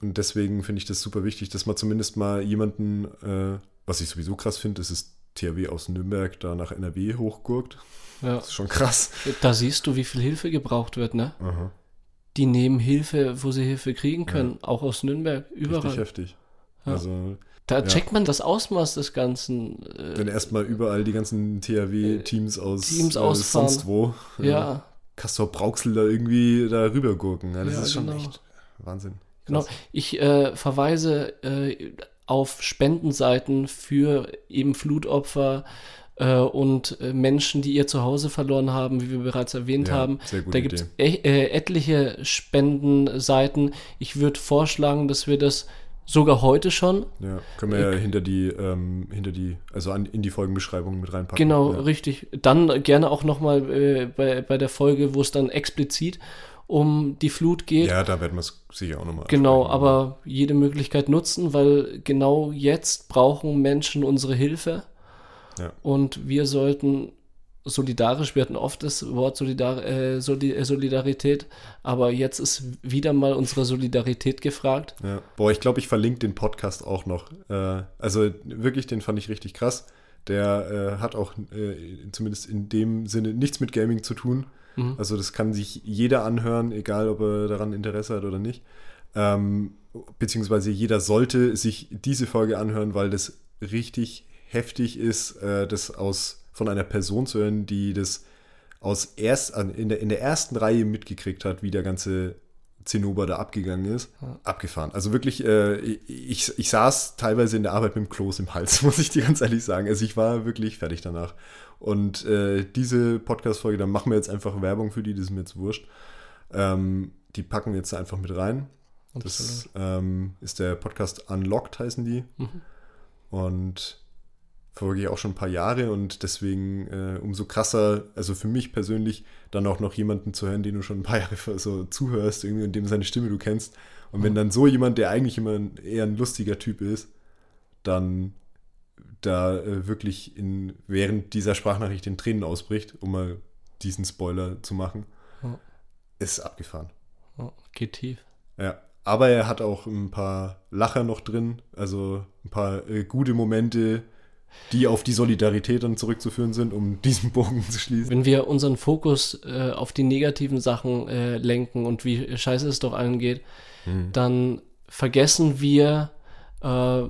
Und deswegen finde ich das super wichtig, dass man zumindest mal jemanden, äh, was ich sowieso krass finde, das ist THW aus Nürnberg da nach NRW hochgurkt. Ja. Das ist schon krass. Da siehst du, wie viel Hilfe gebraucht wird, ne? Aha. Die nehmen Hilfe, wo sie Hilfe kriegen können, auch aus Nürnberg, überall. Richtig heftig. Ja. Also, Da Ja. checkt man das Ausmaß des Ganzen. Äh, wenn erstmal überall die ganzen THW-Teams aus Teams äh, sonst wo, ja, Castor Brauxel da irgendwie da rübergurken. Ja, das Ja, ist schon genau. echt Wahnsinn. genau. Krass. Ich äh, verweise äh, auf Spendenseiten für eben Flutopfer äh, und äh, Menschen, die ihr Zuhause verloren haben, wie wir bereits erwähnt Ja, haben. Da gibt es e äh, etliche Spendenseiten. Ich würde vorschlagen, dass wir das sogar heute schon Ja, können wir ja hinter die, ähm, hinter die, also an, in die Folgenbeschreibung mit reinpacken. Genau, ja. richtig. Dann gerne auch nochmal äh, bei, bei der Folge, wo es dann explizit um die Flut geht. Ja, da werden wir es sicher auch nochmal Genau, aber jede Möglichkeit nutzen, weil genau jetzt brauchen Menschen unsere Hilfe. Ja. Und wir sollten solidarisch, wir hatten oft das Wort Solidar äh, Soli äh, Solidarität, aber jetzt ist wieder mal unsere Solidarität gefragt. Ja. Boah, ich glaube, ich verlinke den Podcast auch noch. Äh, also wirklich, den fand ich richtig krass. Der äh, hat auch äh, zumindest in dem Sinne nichts mit Gaming zu tun. Mhm. Also das kann sich jeder anhören, egal ob er daran Interesse hat oder nicht. Ähm, beziehungsweise jeder sollte sich diese Folge anhören, weil das richtig heftig ist, äh, das aus von einer Person zu hören, die das aus erst in, der, in der ersten Reihe mitgekriegt hat, wie der ganze Zinnober da abgegangen ist. Abgefahren. Also wirklich, äh, ich, ich saß teilweise in der Arbeit mit dem Kloß im Hals, muss ich dir ganz ehrlich sagen. Also ich war wirklich fertig danach. Und äh, diese Podcast-Folge, da machen wir jetzt einfach Werbung für die, das ist mir jetzt wurscht. Ähm, die packen wir jetzt einfach mit rein. Das ähm, ist der Podcast Unlocked, heißen die. Mhm. Und verfolge ich auch schon ein paar Jahre und deswegen äh, umso krasser, also für mich persönlich, dann auch noch jemanden zu hören, den du schon ein paar Jahre so zuhörst, irgendwie und dem seine Stimme du kennst. Und wenn dann so jemand, der eigentlich immer ein, eher ein lustiger Typ ist, dann da äh, wirklich in, während dieser Sprachnachricht in Tränen ausbricht, um mal diesen Spoiler zu machen, Ja. ist abgefahren. Ja, geht tief. Ja, aber er hat auch ein paar Lacher noch drin, also ein paar äh, gute Momente, die auf die Solidarität dann zurückzuführen sind, um diesen Bogen zu schließen. Wenn wir unseren Fokus äh, auf die negativen Sachen äh, lenken und wie scheiße es doch allen geht, dann vergessen wir äh,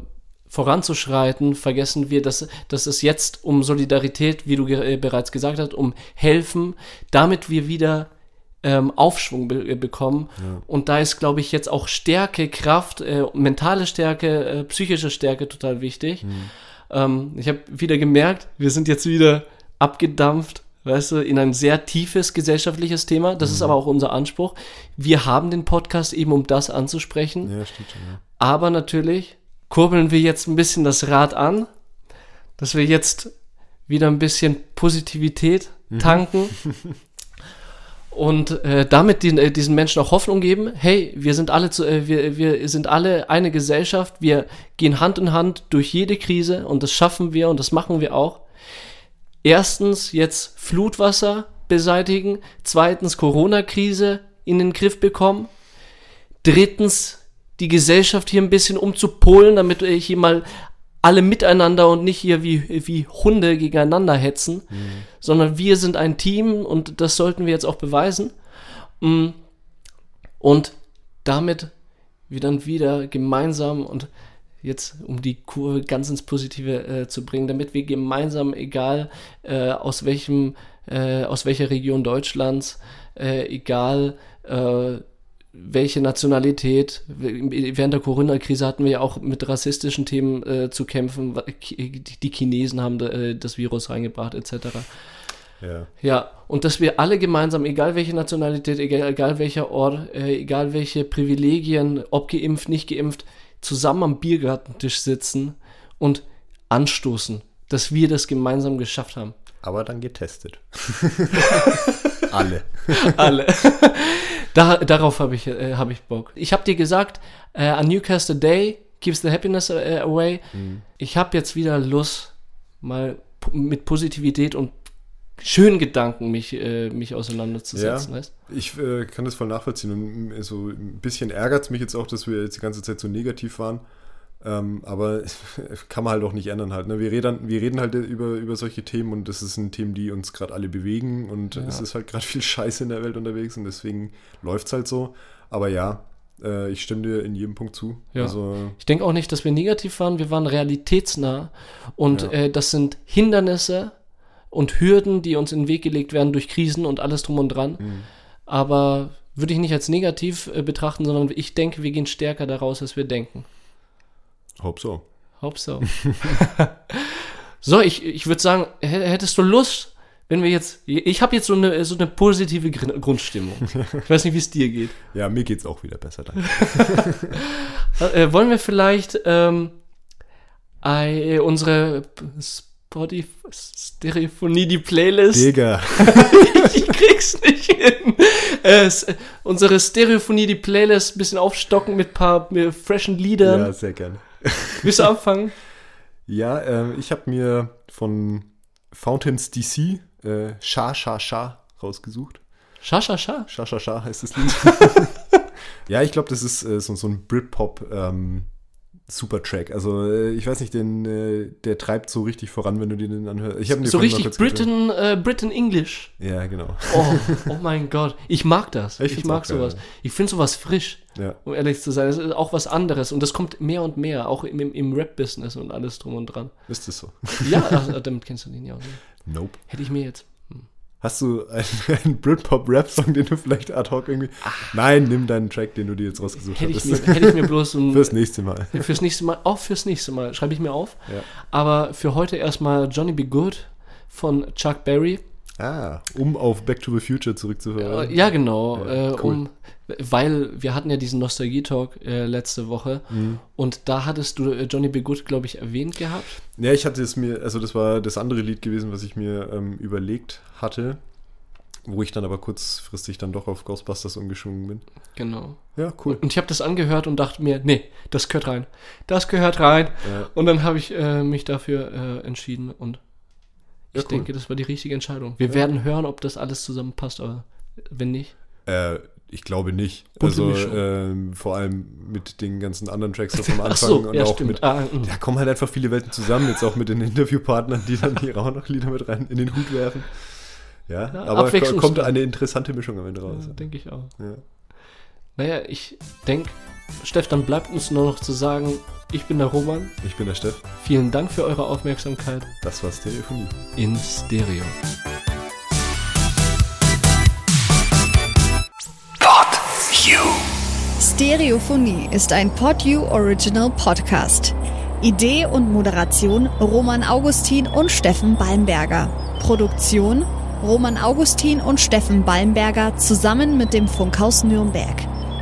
voranzuschreiten, vergessen wir, dass, dass es jetzt um Solidarität, wie du ge äh, bereits gesagt hast, um Helfen, damit wir wieder ähm, Aufschwung be äh, bekommen. Und da ist, glaube ich, jetzt auch Stärke, Kraft, äh, mentale Stärke, psychische Stärke total wichtig. Ähm, ich habe wieder gemerkt, wir sind jetzt wieder abgedampft, weißt du, in ein sehr tiefes gesellschaftliches Thema. Das ist aber auch unser Anspruch. Wir haben den Podcast eben, um das anzusprechen. Ja, stimmt schon, ja. Aber natürlich kurbeln wir jetzt ein bisschen das Rad an, dass wir jetzt wieder ein bisschen Positivität tanken und äh, damit den, äh, diesen Menschen auch Hoffnung geben. Hey, wir sind alle zu, äh, wir, wir sind alle eine Gesellschaft. Wir gehen Hand in Hand durch jede Krise und das schaffen wir und das machen wir auch. Erstens jetzt Flutwasser beseitigen, zweitens Corona-Krise in den Griff bekommen, drittens die Gesellschaft hier ein bisschen umzupolen, damit wir hier mal alle miteinander und nicht hier wie, wie Hunde gegeneinander hetzen, sondern wir sind ein Team und das sollten wir jetzt auch beweisen. Mm. Und damit wir dann wieder gemeinsam und jetzt um die Kurve ganz ins Positive äh, zu bringen, damit wir gemeinsam, egal äh, aus welchem, äh, aus welcher Region Deutschlands, äh, egal äh, welche Nationalität, während der Corona-Krise hatten wir ja auch mit rassistischen Themen äh, zu kämpfen, die Chinesen haben äh, das Virus reingebracht, etc. Ja. Ja, und dass wir alle gemeinsam, egal welche Nationalität, egal, egal welcher Ort, äh, egal welche Privilegien, ob geimpft, nicht geimpft, zusammen am Biergartentisch sitzen und anstoßen, dass wir das gemeinsam geschafft haben. Aber dann getestet. Alle. Alle. Da, darauf habe ich, äh, hab ich Bock. Ich habe dir gesagt, äh, a Newcastle Day keeps the happiness äh, away. Ich habe jetzt wieder Lust, mal mit Positivität und schönen Gedanken mich, äh, mich auseinanderzusetzen. Ja. Weißt? Ich äh, kann das voll nachvollziehen. Und mm, so ein bisschen ärgert es mich jetzt auch, dass wir jetzt die ganze Zeit so negativ waren. Ähm, aber kann man halt auch nicht ändern halt. Ne? Wir, reden, wir reden halt über, über solche Themen und das sind Themen, die uns gerade alle bewegen und Ja. es ist halt gerade viel Scheiße in der Welt unterwegs und deswegen läuft es halt so. Aber ja, äh, ich stimme dir in jedem Punkt zu. Ja. Also, Ich denke auch nicht, dass wir negativ waren, wir waren realitätsnah und Ja. äh, das sind Hindernisse und Hürden, die uns in den Weg gelegt werden durch Krisen und alles drum und dran. Mhm. Aber würde ich nicht als negativ äh, betrachten, sondern ich denke, wir gehen stärker daraus, als wir denken. Hope so. Hope so. so, ich, ich würde sagen, hättest du Lust, wenn wir jetzt, ich habe jetzt so eine, so eine positive Gr- Grundstimmung. Ich weiß nicht, wie es dir geht. Ja, mir geht's auch wieder besser, danke. Äh, wollen wir vielleicht ähm, äh, unsere Spotify Stereophonie, die Playlist, Digga. ich krieg's nicht hin, äh, unsere Stereophonie, die Playlist ein bisschen aufstocken mit paar mit freshen Liedern. Ja, sehr gerne. Willst du anfangen? Ja, ähm, ich habe mir von Fountains DC äh, Sha Sha Sha rausgesucht. Scha, scha, scha. Sha Sha Sha heißt das Lied. ja, ich glaube, das ist äh, so, so ein Britpop ähm, Supertrack. Also äh, ich weiß nicht, den, äh, der treibt so richtig voran, wenn du den anhörst. Ich dir So richtig. Britain, äh, Britain English. Ja, genau. Oh, oh mein Gott. Ich mag das. Ich Ich, mag auch geil. sowas. Ich finde sowas frisch, Ja. um ehrlich zu sein. Das ist auch was anderes. Und das kommt mehr und mehr, auch im, im, im Rap-Business und alles drum und dran. Ist das so? Ja, ach, damit kennst du den ja auch nicht. Nope. Hätte ich mir jetzt. Hast du einen, Britpop-Rap-Song, den du vielleicht ad hoc irgendwie. Nein, nimm deinen Track, den du dir jetzt rausgesucht. Hätte ich, mir, hätte ich mir bloß ein. Fürs nächste Mal. fürs nächste Mal, auch fürs nächste Mal, schreibe ich mir auf. Ja. Aber für heute erstmal Johnny Be Good von Chuck Berry. Ah, um auf Back to the Future zurückzuhören. Äh, ja, genau. Ja, äh, cool. um, weil wir hatten ja diesen Nostalgie-Talk äh, letzte Woche Mhm. und da hattest du äh, Johnny Be Good, glaube ich, erwähnt gehabt. Ja, ich hatte es mir, also das war das andere Lied gewesen, was ich mir ähm, überlegt hatte, wo ich dann aber kurzfristig dann doch auf Ghostbusters umgeschwungen bin. Genau. Ja, cool. Und ich habe das angehört und dachte mir, nee, das gehört rein. Das gehört rein. Ja. Und dann habe ich äh, mich dafür äh, entschieden und ich cool. denke, das war die richtige Entscheidung. Wir werden hören, ob das alles zusammenpasst, aber wenn nicht. Äh, ich glaube nicht. Bunte also ähm, vor allem mit den ganzen anderen Tracks so vom Ach Anfang so, und ja, auch stimmt. mit. Ah, mm. Da kommen halt einfach viele Welten zusammen, jetzt auch mit den Interviewpartnern, die dann hier auch noch Lieder mit rein in den Hut werfen. Ja, Ja, aber kommt eine interessante Mischung am Ende raus. Ja, denke ich auch. Ja. Naja, ich denke, Steff, dann bleibt uns nur noch zu sagen, ich bin der Roman. Ich bin der Steff, Vielen Dank für eure Aufmerksamkeit das war Stereophonie. in Stereo. Stereophonie ist ein PodU Original Podcast. Idee und Moderation Roman Augustin und Steffen Balmberger. Produktion Roman Augustin und Steffen Balmberger zusammen mit dem Funkhaus Nürnberg.